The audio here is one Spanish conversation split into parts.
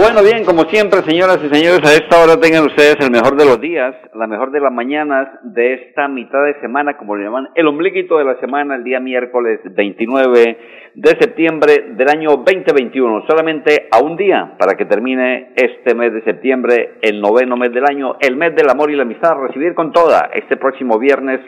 Bueno, bien, como siempre, señoras y señores, a esta hora tengan ustedes el mejor de los días, la mejor de las mañanas de esta mitad de semana, como le llaman, el ombliguito de la semana, el día miércoles 29 de septiembre del año 2021. Solamente a un día para que termine este mes de septiembre, el noveno mes del año, el mes del amor y la amistad, recibir con toda este próximo viernes.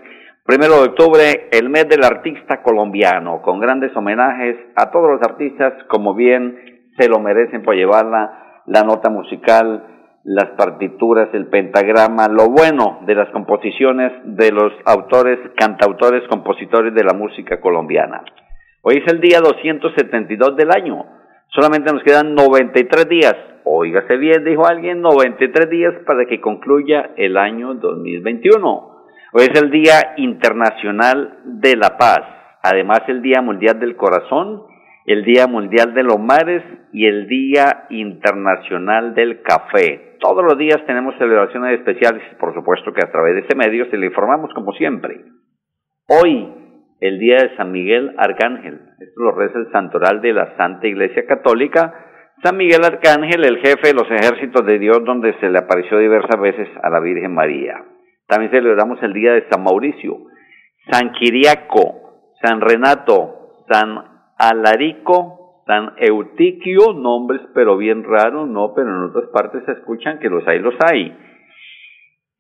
Primero de octubre, el mes del artista colombiano, con grandes homenajes a todos los artistas, como bien se lo merecen por llevarla la nota musical, las partituras, el pentagrama, lo bueno de las composiciones de los autores, cantautores, compositores de la música colombiana. Hoy es el día 272 del año. Solamente nos quedan 93 días. Óigase bien, dijo alguien, 93 días para que concluya el año 2021. Hoy es el Día Internacional de la Paz. Además, el Día Mundial del Corazón el Día Mundial de los Mares y el Día Internacional del Café. Todos los días tenemos celebraciones especiales, por supuesto que a través de ese medio se le informamos como siempre. Hoy, el Día de San Miguel Arcángel, esto lo reza el santoral de la Santa Iglesia Católica, San Miguel Arcángel, el jefe de los ejércitos de Dios, donde se le apareció diversas veces a la Virgen María. También celebramos el Día de San Mauricio, San Quiriaco, San Renato, San Alarico, San Eutiquio, nombres pero bien raros, no, pero en otras partes se escuchan que los hay, los hay.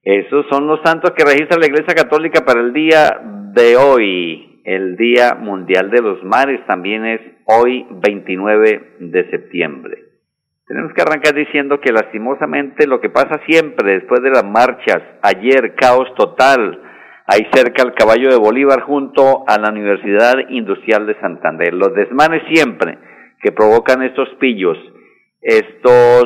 Esos son los santos que registra la Iglesia Católica para el día de hoy. El Día Mundial de los Mares también es hoy 29 de septiembre. Tenemos que arrancar diciendo que lastimosamente lo que pasa siempre después de las marchas, ayer caos total, ahí cerca al caballo de Bolívar junto a la Universidad Industrial de Santander. Los desmanes siempre que provocan estos pillos, estos,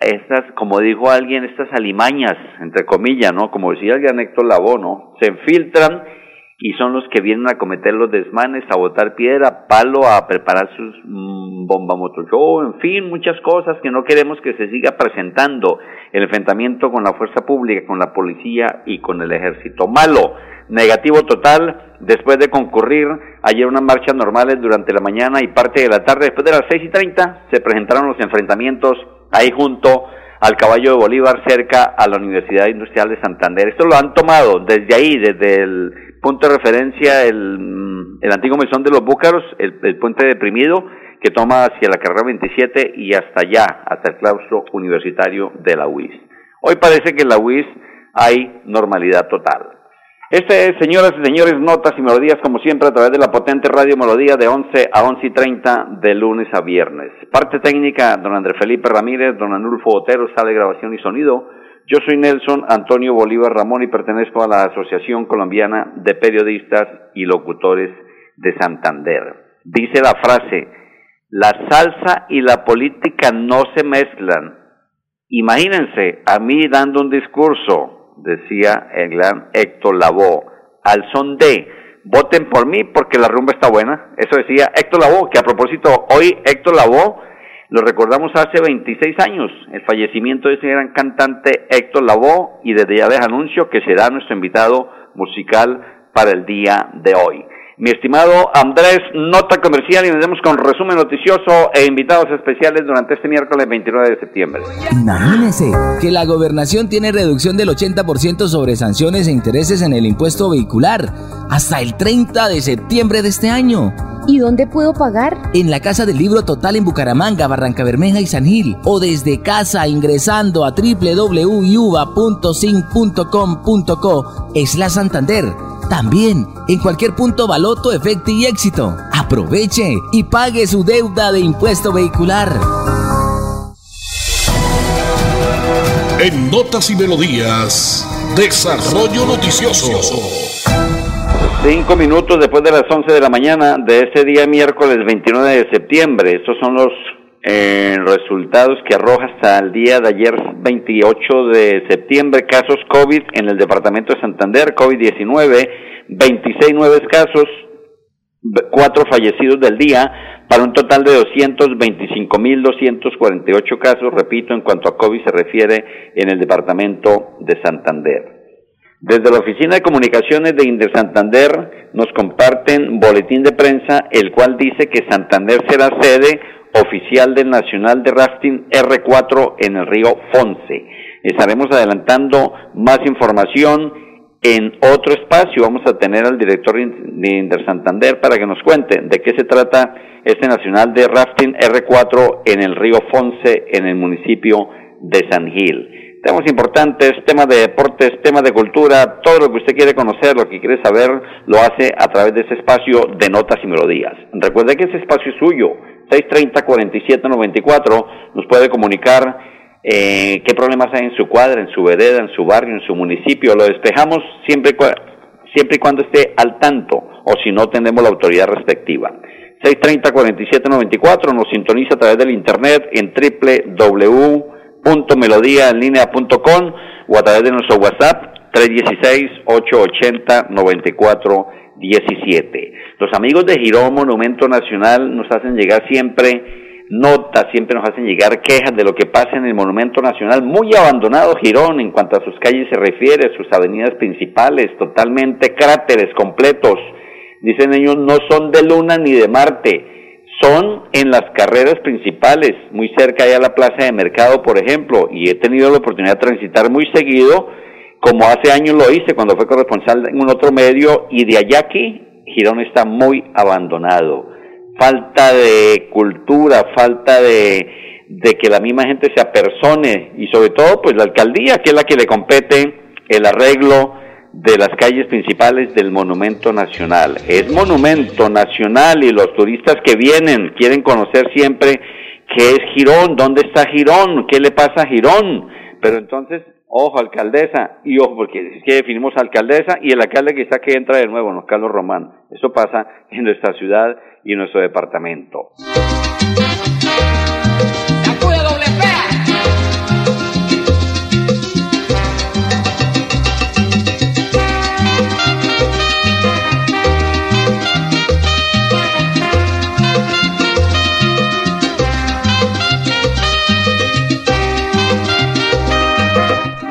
estas, como dijo alguien, estas alimañas, entre comillas, ¿no? Como decía el Héctor Lavoe, ¿no? Se infiltran y son los que vienen a cometer los desmanes, a botar piedra, palo, a preparar sus mm, bomba show, en fin, muchas cosas que no queremos que se siga presentando el enfrentamiento con la fuerza pública, con la policía y con el ejército. Malo, negativo total, después de concurrir ayer unas marchas normales durante la mañana y parte de la tarde, después de las seis y treinta, se presentaron los enfrentamientos ahí junto al caballo de Bolívar cerca a la Universidad Industrial de Santander. Esto lo han tomado desde ahí, desde el punto de referencia el, el antiguo mesón de los Búcaros, el, puente deprimido que toma hacia la carrera 27 y hasta allá, hasta el claustro universitario de la UIS. Hoy parece que en la UIS hay normalidad total. Este es, señoras y señores, notas y melodías, como siempre, a través de la potente radio Melodía de 11 a 11 y 30 de lunes a viernes. Parte técnica, don Andrés Felipe Ramírez, don Anulfo Otero, sale grabación y sonido. Yo soy Nelson Antonio Bolívar Ramón y pertenezco a la Asociación Colombiana de Periodistas y Locutores de Santander. Dice la frase, la salsa y la política no se mezclan. Imagínense a mí dando un discurso, decía el gran Héctor Lavoe, al son de, voten por mí porque la rumba está buena. Eso decía Héctor Lavoe, que a propósito, hoy Héctor Lavoe lo recordamos hace 26 años, el fallecimiento de ese gran cantante Héctor Lavoe y desde ya les anuncio que será nuestro invitado musical para el día de hoy. Mi estimado Andrés, nota comercial y nos vemos con resumen noticioso e invitados especiales durante este miércoles 29 de septiembre. Imagínese que la gobernación tiene reducción del 80% sobre sanciones e intereses en el impuesto vehicular hasta el 30 de septiembre de este año. ¿Y dónde puedo pagar? En la Casa del Libro Total en Bucaramanga, Barranca Bermeja y San Gil. O desde casa ingresando a www.yuba.sin.com.co. Es la Santander. También en cualquier punto baloto, efecto y éxito. Aproveche y pague su deuda de impuesto vehicular. En Notas y Melodías, Desarrollo Noticioso. Cinco minutos después de las once de la mañana de ese día miércoles 29 de septiembre. Estos son los eh, resultados que arroja hasta el día de ayer 28 de septiembre casos COVID en el departamento de Santander, COVID-19, 26 nuevos casos, cuatro fallecidos del día, para un total de 225.248 casos, repito, en cuanto a COVID se refiere en el departamento de Santander. Desde la Oficina de Comunicaciones de Inder Santander nos comparten boletín de prensa, el cual dice que Santander será sede oficial del Nacional de Rafting R4 en el río Fonce. Estaremos adelantando más información en otro espacio. Vamos a tener al director de Inder Santander para que nos cuente de qué se trata este Nacional de Rafting R4 en el río Fonce en el municipio de San Gil temas importantes, temas de deportes, temas de cultura, todo lo que usted quiere conocer, lo que quiere saber, lo hace a través de ese espacio de notas y melodías. Recuerde que ese espacio es suyo, 630-4794, nos puede comunicar eh, qué problemas hay en su cuadra, en su vereda, en su barrio, en su municipio. Lo despejamos siempre, siempre y cuando esté al tanto o si no tenemos la autoridad respectiva. 630-4794 nos sintoniza a través del internet en www.melodiaenlinea.com o a través de nuestro WhatsApp 316-880-9417. Los amigos de Girón Monumento Nacional nos hacen llegar siempre notas, siempre nos hacen llegar quejas de lo que pasa en el Monumento Nacional, muy abandonado Girón en cuanto a sus calles se refiere, sus avenidas principales, totalmente cráteres completos. Dicen ellos, no son de Luna ni de Marte, son en las carreras principales, muy cerca allá a la plaza de mercado, por ejemplo, y he tenido la oportunidad de transitar muy seguido, como hace años lo hice cuando fue corresponsal en un otro medio, y de allá aquí Girón está muy abandonado. Falta de cultura, falta de, de que la misma gente se apersone y sobre todo pues la alcaldía que es la que le compete el arreglo de las calles principales del Monumento Nacional. Es Monumento Nacional y los turistas que vienen quieren conocer siempre qué es Girón, dónde está Girón, qué le pasa a Girón. Pero entonces Ojo, alcaldesa, y ojo, porque es que definimos alcaldesa y el alcalde quizá que entra de nuevo, ¿no? Carlos Román. Eso pasa en nuestra ciudad y en nuestro departamento.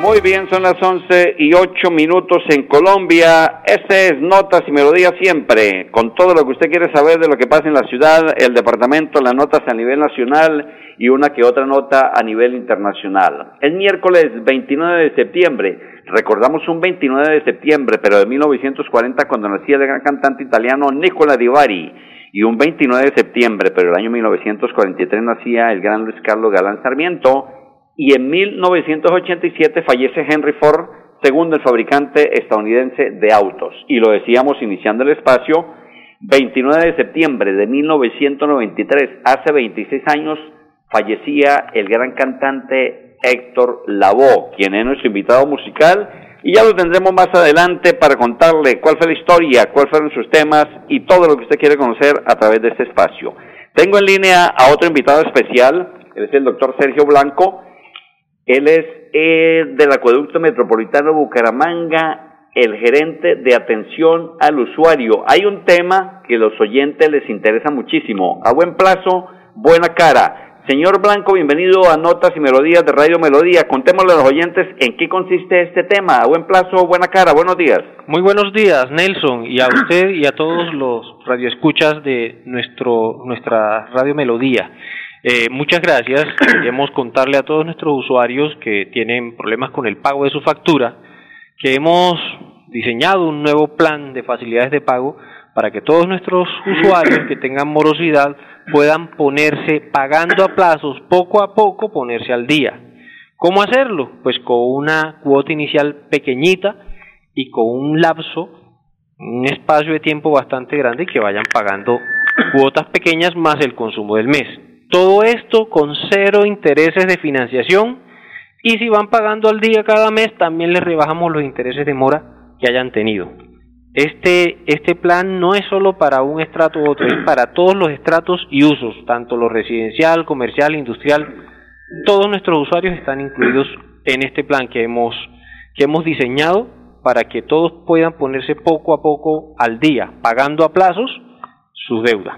Muy bien, son las once y ocho minutos en Colombia. Este es Notas y Melodías siempre, con todo lo que usted quiere saber de lo que pasa en la ciudad, el departamento, las notas a nivel nacional y una que otra nota a nivel internacional. El miércoles 29 de septiembre, recordamos un 29 de septiembre, pero de 1940 cuando nacía el gran cantante italiano Nicola Di Bari. Y un 29 de septiembre, pero el año 1943 nacía el gran Luis Carlos Galán Sarmiento y en 1987 fallece Henry Ford, segundo el fabricante estadounidense de autos. Y lo decíamos iniciando el espacio, 29 de septiembre de 1993, hace 26 años, fallecía el gran cantante Héctor Lavoe, quien es nuestro invitado musical, y ya lo tendremos más adelante para contarle cuál fue la historia, cuáles fueron sus temas y todo lo que usted quiere conocer a través de este espacio. Tengo en línea a otro invitado especial, el doctor Sergio Blanco, él es eh, del Acueducto Metropolitano Bucaramanga, el gerente de atención al usuario. Hay un tema que los oyentes les interesa muchísimo. A buen plazo, buena cara. Señor Blanco, bienvenido a Notas y Melodías de Radio Melodía. Contémosle a los oyentes en qué consiste este tema. A buen plazo, buena cara. Buenos días. Muy buenos días, Nelson, y a usted y a todos los radioescuchas de nuestro, nuestra Radio Melodía. Eh, muchas gracias. Queremos contarle a todos nuestros usuarios que tienen problemas con el pago de su factura que hemos diseñado un nuevo plan de facilidades de pago para que todos nuestros usuarios que tengan morosidad puedan ponerse pagando a plazos poco a poco, ponerse al día. ¿Cómo hacerlo? Pues con una cuota inicial pequeñita y con un lapso, un espacio de tiempo bastante grande y que vayan pagando cuotas pequeñas más el consumo del mes. Todo esto con cero intereses de financiación Y si van pagando al día cada mes, también les rebajamos los intereses de mora que hayan tenido. Este, este plan no es solo para un estrato u otro, es para todos los estratos y usos, tanto lo residencial, comercial, industrial. Todos nuestros usuarios están incluidos en este plan que hemos, que hemos diseñado para que todos puedan ponerse poco a poco al día, pagando a plazos sus deudas.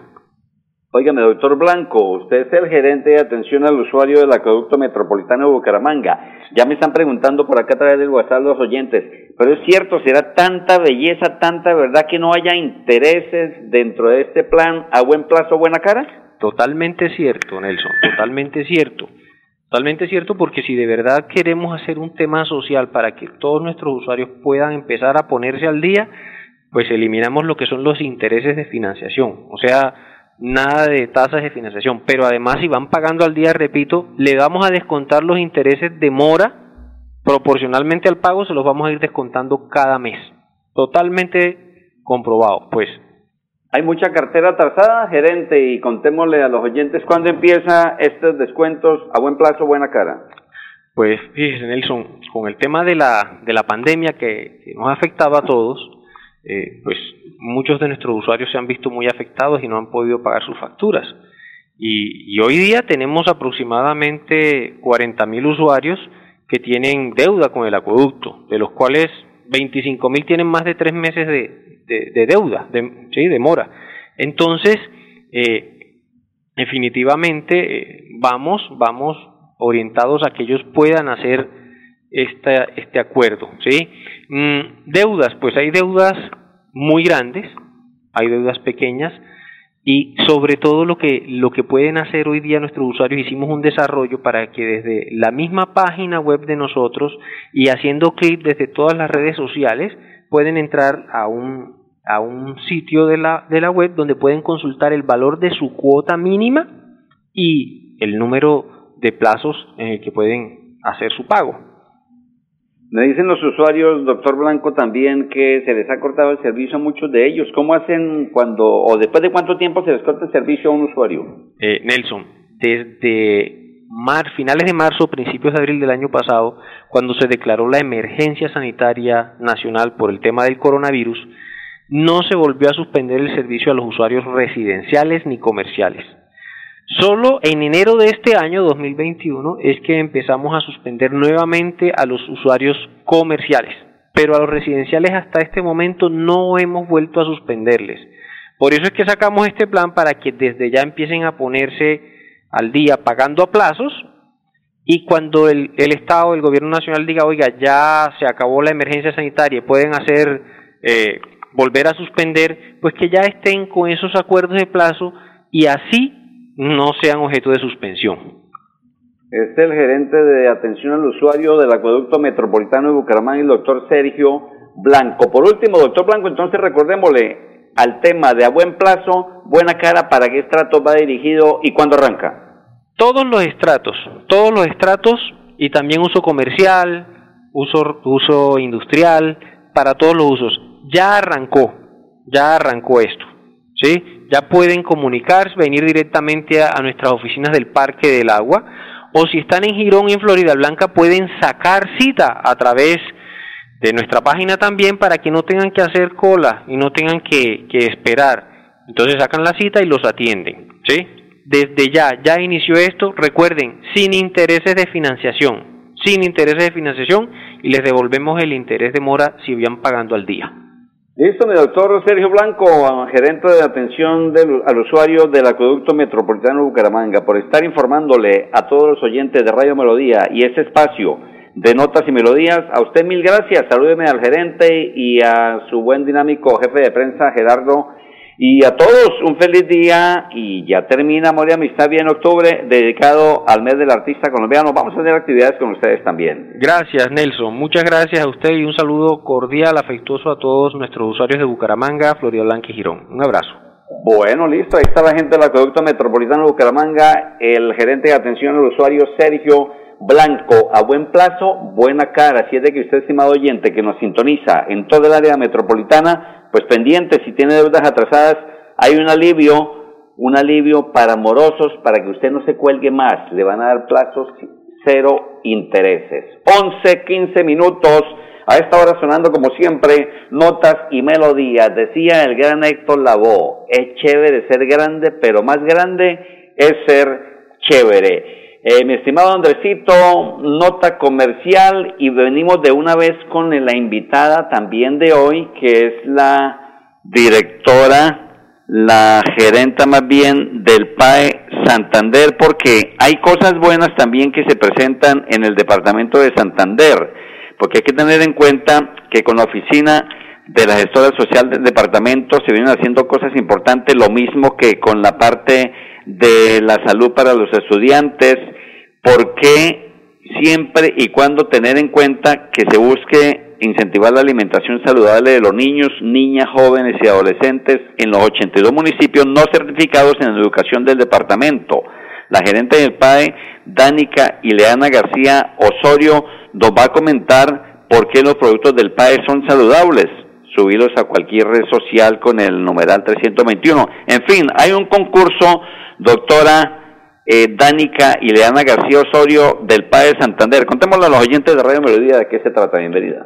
Óigame, doctor Blanco, usted es el gerente de atención al usuario del acueducto metropolitano de Bucaramanga. Ya me están preguntando por acá a través del WhatsApp los oyentes, pero es cierto, será tanta belleza, tanta verdad que no haya intereses dentro de este plan a buen plazo, buena cara? Totalmente cierto, Nelson, totalmente cierto. Totalmente cierto porque si de verdad queremos hacer un tema social para que todos nuestros usuarios puedan empezar a ponerse al día, pues eliminamos lo que son los intereses de financiación. O sea, nada de tasas de financiación, pero además si van pagando al día, repito, le vamos a descontar los intereses de mora proporcionalmente al pago, se los vamos a ir descontando cada mes. Totalmente comprobado, pues. Hay mucha cartera atrasada, gerente, y contémosle a los oyentes cuándo empieza estos descuentos a buen plazo, buena cara. Pues fíjese Nelson, con el tema de la, de la pandemia que, que nos ha afectado a todos, eh, pues muchos de nuestros usuarios se han visto muy afectados y no han podido pagar sus facturas. Y, hoy día tenemos aproximadamente 40.000 usuarios que tienen deuda con el acueducto, de los cuales 25.000 tienen más de tres meses de, deuda, de, ¿sí? de mora. Entonces, eh, definitivamente eh, vamos, vamos orientados a que ellos puedan hacer esta, este acuerdo. ¿sí? Mm, deudas, pues hay deudas muy grandes, hay deudas pequeñas y sobre todo lo que, lo que pueden hacer hoy día nuestros usuarios, hicimos un desarrollo para que desde la misma página web de nosotros y haciendo clic desde todas las redes sociales pueden entrar a un, a un sitio de la, de la web donde pueden consultar el valor de su cuota mínima y el número de plazos en el que pueden hacer su pago. Me dicen los usuarios, doctor Blanco, también que se les ha cortado el servicio a muchos de ellos. ¿Cómo hacen cuando, o después de cuánto tiempo se les corta el servicio a un usuario? Eh, Nelson, desde finales de marzo, principios de abril del año pasado, cuando se declaró la emergencia sanitaria nacional por el tema del coronavirus, no se volvió a suspender el servicio a los usuarios residenciales ni comerciales. Solo en enero de este año 2021 es que empezamos a suspender nuevamente a los usuarios comerciales, pero a los residenciales hasta este momento no hemos vuelto a suspenderles. Por eso es que sacamos este plan para que desde ya empiecen a ponerse al día pagando a plazos y cuando el, Estado, el Gobierno Nacional diga, oiga, ya se acabó la emergencia sanitaria, pueden hacer, eh, volver a suspender, pues que ya estén con esos acuerdos de plazo y así no sean objeto de suspensión. Es el gerente de atención al usuario del acueducto metropolitano de Bucaramanga, el doctor Sergio Blanco. Por último, doctor Blanco, entonces recordémosle al tema de a buen plazo, buena cara, para qué estrato va dirigido y cuándo arranca. Todos los estratos, todos los estratos y también uso comercial, uso, uso industrial, para todos los usos. Ya arrancó, ya arrancó esto. ¿sí? Ya pueden comunicarse, venir directamente a, nuestras oficinas del Parque del Agua, o si están en Girón, en Florida Blanca, pueden sacar cita a través de nuestra página también para que no tengan que hacer cola y no tengan que, esperar. Entonces sacan la cita y los atienden, ¿sí? Desde ya, ya inició esto, recuerden, sin intereses de financiación, sin intereses de financiación y les devolvemos el interés de mora si van pagando al día. Listo, mi doctor Sergio Blanco, gerente de atención al usuario del acueducto metropolitano Bucaramanga, por estar informándole a todos los oyentes de Radio Melodía y ese espacio de notas y melodías. A usted mil gracias, salúdeme al gerente y a su buen dinámico jefe de prensa, Gerardo y a todos un feliz día y ya termina Amor y Amistad bien octubre dedicado al mes del artista colombiano. Vamos a tener actividades con ustedes también. Gracias Nelson, muchas gracias a usted y un saludo cordial, afectuoso a todos nuestros usuarios de Bucaramanga, Florida Blanca y Girón. Un abrazo. Bueno, listo, ahí está la gente del Acueducto Metropolitano de Bucaramanga, el gerente de atención al usuario Sergio Blanco, a buen plazo, buena cara. Si es de que usted, estimado oyente, que nos sintoniza en toda el área metropolitana, pues pendiente, si tiene deudas atrasadas, hay un alivio, un alivio para morosos, para que usted no se cuelgue más. Le van a dar plazos cero intereses. 11, 15 minutos. A esta hora sonando como siempre, notas y melodías. Decía el gran Héctor Lavoe, es chévere ser grande, pero más grande es ser chévere. Eh, mi estimado Andresito, nota comercial y venimos de una vez con la invitada también de hoy, que es la directora, la gerenta más bien del PAE Santander, porque hay cosas buenas también que se presentan en el departamento de Santander porque hay que tener en cuenta que con la oficina de la gestora social del departamento se vienen haciendo cosas importantes, lo mismo que con la parte de la salud para los estudiantes, porque siempre y cuando tener en cuenta que se busque incentivar la alimentación saludable de los niños, niñas, jóvenes y adolescentes en los 82 municipios no certificados en educación del departamento. La gerente del PAE, Dánica Ileana García Osorio, nos va a comentar por qué los productos del PAE son saludables. Subirlos a cualquier red social con el numeral 321. En fin, hay un concurso, doctora eh, Dánica Ileana García Osorio del PAE Santander. Contémosle a los oyentes de Radio Melodía de qué se trata. Bienvenida.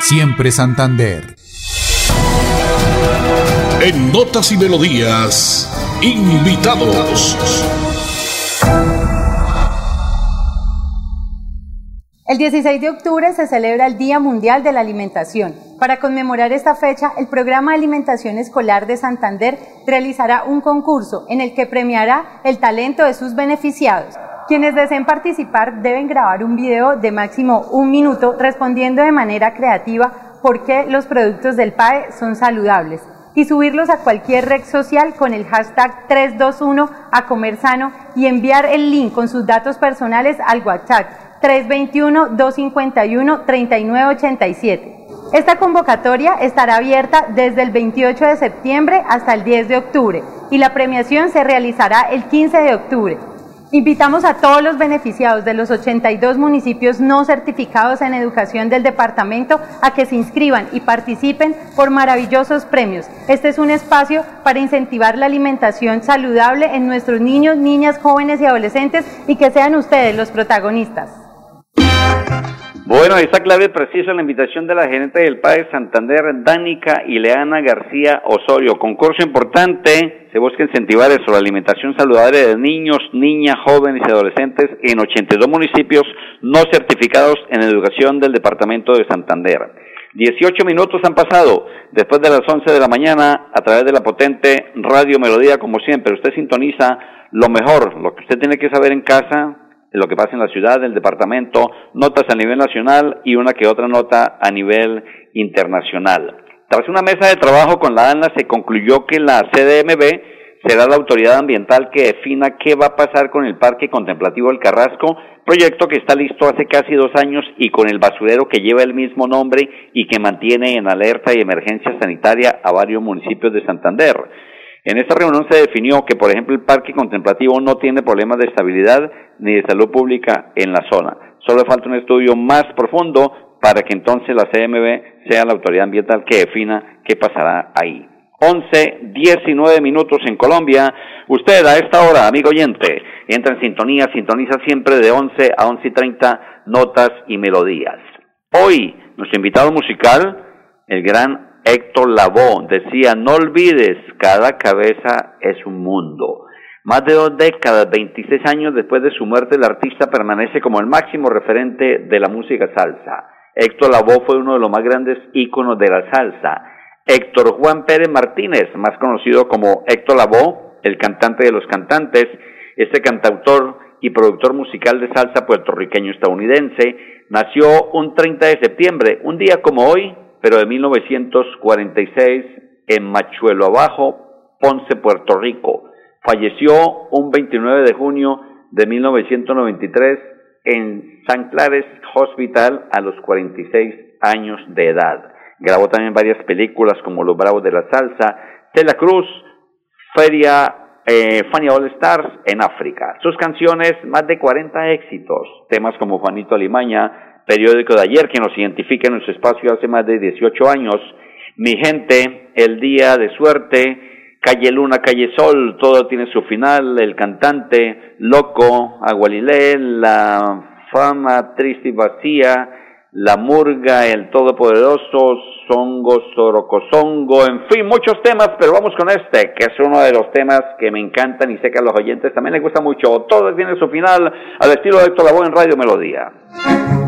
siempre Santander. En Notas y Melodías, invitados. El 16 de octubre se celebra el Día Mundial de la Alimentación. Para conmemorar esta fecha, el Programa de Alimentación Escolar de Santander realizará un concurso en el que premiará el talento de sus beneficiados. Quienes deseen participar deben grabar un video de máximo un minuto respondiendo de manera creativa por qué los productos del PAE son saludables y subirlos a cualquier red social con el hashtag 321 a comer sano y enviar el link con sus datos personales al WhatsApp 321-251-3987. Esta convocatoria estará abierta desde el 28 de septiembre hasta el 10 de octubre y la premiación se realizará el 15 de octubre. Invitamos a todos los beneficiados de los 82 municipios no certificados en educación del departamento a que se inscriban y participen por maravillosos premios. Este es un espacio para incentivar la alimentación saludable en nuestros niños, niñas, jóvenes y adolescentes y que sean ustedes los protagonistas. Bueno, está clave precisa la invitación de la gerente del PAE Santander, Dánica Ileana García Osorio. Concurso importante, se busca incentivar eso, la alimentación saludable de niños, niñas, jóvenes y adolescentes en 82 municipios no certificados en educación del departamento de Santander. 18 minutos han pasado después de las 11 de la mañana a través de la potente Radio Melodía, como siempre. Usted sintoniza lo mejor, lo que usted tiene que saber en casa, lo que pasa en la ciudad, el departamento, notas a nivel nacional y una que otra nota a nivel internacional. Tras una mesa de trabajo con la ANLA se concluyó que la CDMB será la autoridad ambiental que defina qué va a pasar con el Parque Contemplativo del Carrasco, proyecto que está listo hace casi dos años y con el basurero que lleva el mismo nombre y que mantiene en alerta y emergencia sanitaria a varios municipios de Santander. En esta reunión se definió que, por ejemplo, el parque contemplativo no tiene problemas de estabilidad ni de salud pública en la zona. Solo falta un estudio más profundo para que entonces la CMB sea la autoridad ambiental que defina qué pasará ahí. 11, 19 minutos en Colombia. Usted a esta hora, amigo oyente, entra en sintonía, sintoniza siempre de 11 a 11 y 30 notas y melodías. Hoy, nuestro invitado musical, el gran Héctor Lavoe decía, no olvides, cada cabeza es un mundo. Más de dos décadas, 26 años después de su muerte, el artista permanece como el máximo referente de la música salsa. Héctor Lavoe fue uno de los más grandes íconos de la salsa. Héctor Juan Pérez Martínez, más conocido como Héctor Lavoe, el cantante de los cantantes, este cantautor y productor musical de salsa puertorriqueño estadounidense, nació un 30 de septiembre, un día como hoy, pero de 1946 en Machuelo Abajo, Ponce, Puerto Rico. Falleció un 29 de junio de 1993 en San Clares Hospital a los 46 años de edad. Grabó también varias películas como Los Bravos de la Salsa, Tela Cruz, Feria eh, Fania All Stars en África. Sus canciones, más de 40 éxitos. Temas como Juanito Alimaña, Periódico de ayer, que nos identifica en nuestro espacio hace más de 18 años. Mi gente, El Día de Suerte, Calle Luna, Calle Sol, todo tiene su final. El cantante, Loco, Agualilé, La Fama Triste y Vacía, La Murga, El Todopoderoso, Songo, Sorocosongo, en fin, muchos temas, pero vamos con este, que es uno de los temas que me encantan y sé que a los oyentes también les gusta mucho. Todo tiene su final al estilo de Héctor Lavoe en Radio Melodía.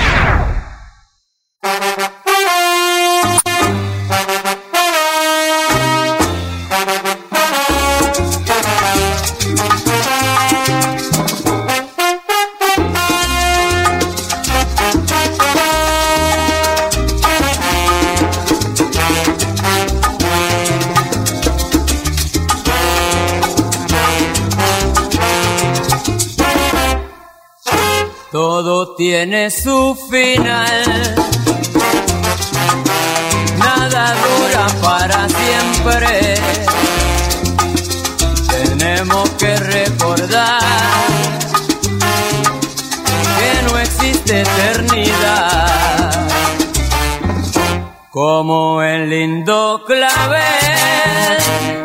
Tiene su final. Nada dura para siempre. Tenemos que recordar que no existe eternidad. Como el lindo clavel,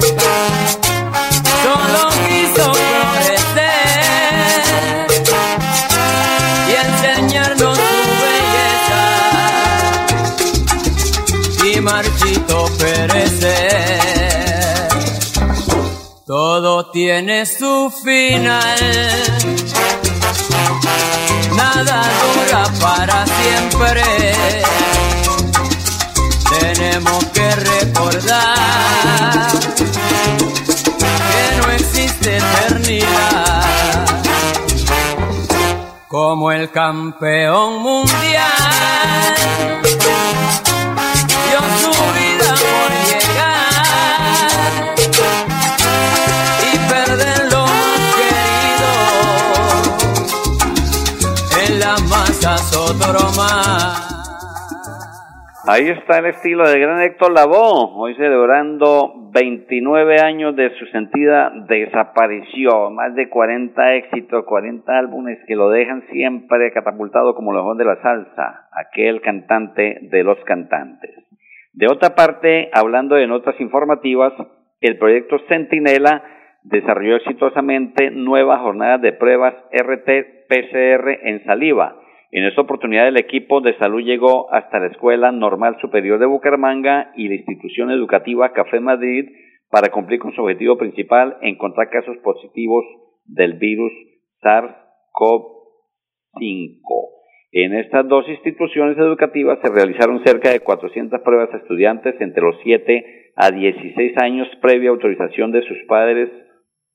marchito perecer. Todo tiene su final. Nada dura para siempre. Tenemos que recordar que no existe eternidad. Como el campeón mundial su vida por llegar y perder lo querido en las masas otro más. Ahí está el estilo de gran Héctor Lavoe, hoy celebrando 29 años de su sentida desaparición, más de 40 éxitos, 40 álbumes que lo dejan siempre catapultado como lejón de la salsa, aquel cantante de los cantantes. De otra parte, hablando de notas informativas, el proyecto Centinela desarrolló exitosamente nuevas jornadas de pruebas RT-PCR en saliva. En esta oportunidad el equipo de salud llegó hasta la Escuela Normal Superior de Bucaramanga y la institución educativa Café Madrid para cumplir con su objetivo principal, encontrar casos positivos del virus SARS-CoV-5. En estas dos instituciones educativas se realizaron cerca de 400 pruebas a estudiantes entre los 7 a 16 años previa autorización de sus padres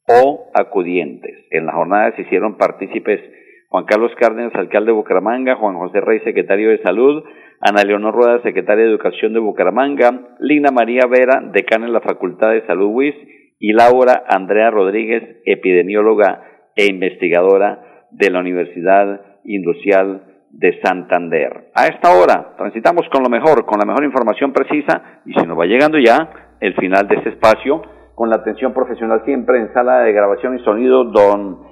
o acudientes. En la jornada se hicieron partícipes Juan Carlos Cárdenas, alcalde de Bucaramanga, Juan José Rey, secretario de Salud, Ana Leonor Rueda, secretaria de Educación de Bucaramanga, Lina María Vera, decana en la Facultad de Salud WIS, y Laura Andrea Rodríguez, epidemióloga e investigadora de la Universidad Industrial de Santander. A esta hora transitamos con lo mejor, con la mejor información precisa y se nos va llegando ya el final de este espacio con la atención profesional siempre en sala de grabación y sonido don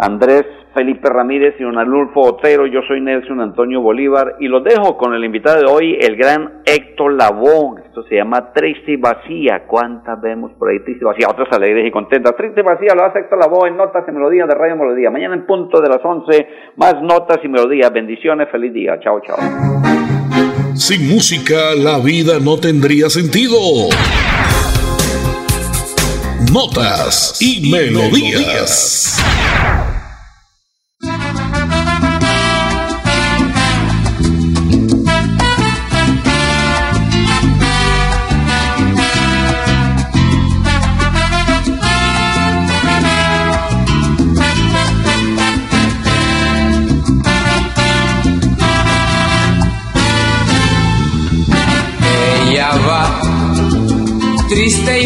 Andrés Felipe Ramírez y don Alulfo Otero. Yo soy Nelson Antonio Bolívar y los dejo con el invitado de hoy, el gran Héctor Labón. Esto se llama Triste y Vacía. ¿Cuántas vemos por ahí Triste y Vacía? Otras alegres y contentas. Triste y Vacía lo hace Héctor Labón en Notas y Melodías de Radio Melodía. Mañana en punto de las 11, más Notas y Melodías. Bendiciones, feliz día. Chao, chao. Sin música, la vida no tendría sentido. Notas y, melodías.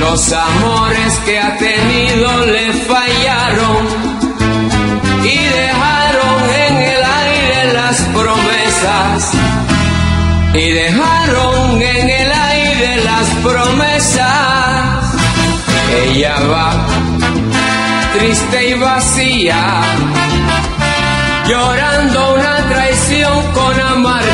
Los amores que ha tenido le fallaron y dejaron en el aire las promesas. Y dejaron en el aire las promesas. Ella va triste y vacía, llorando una traición con amargura.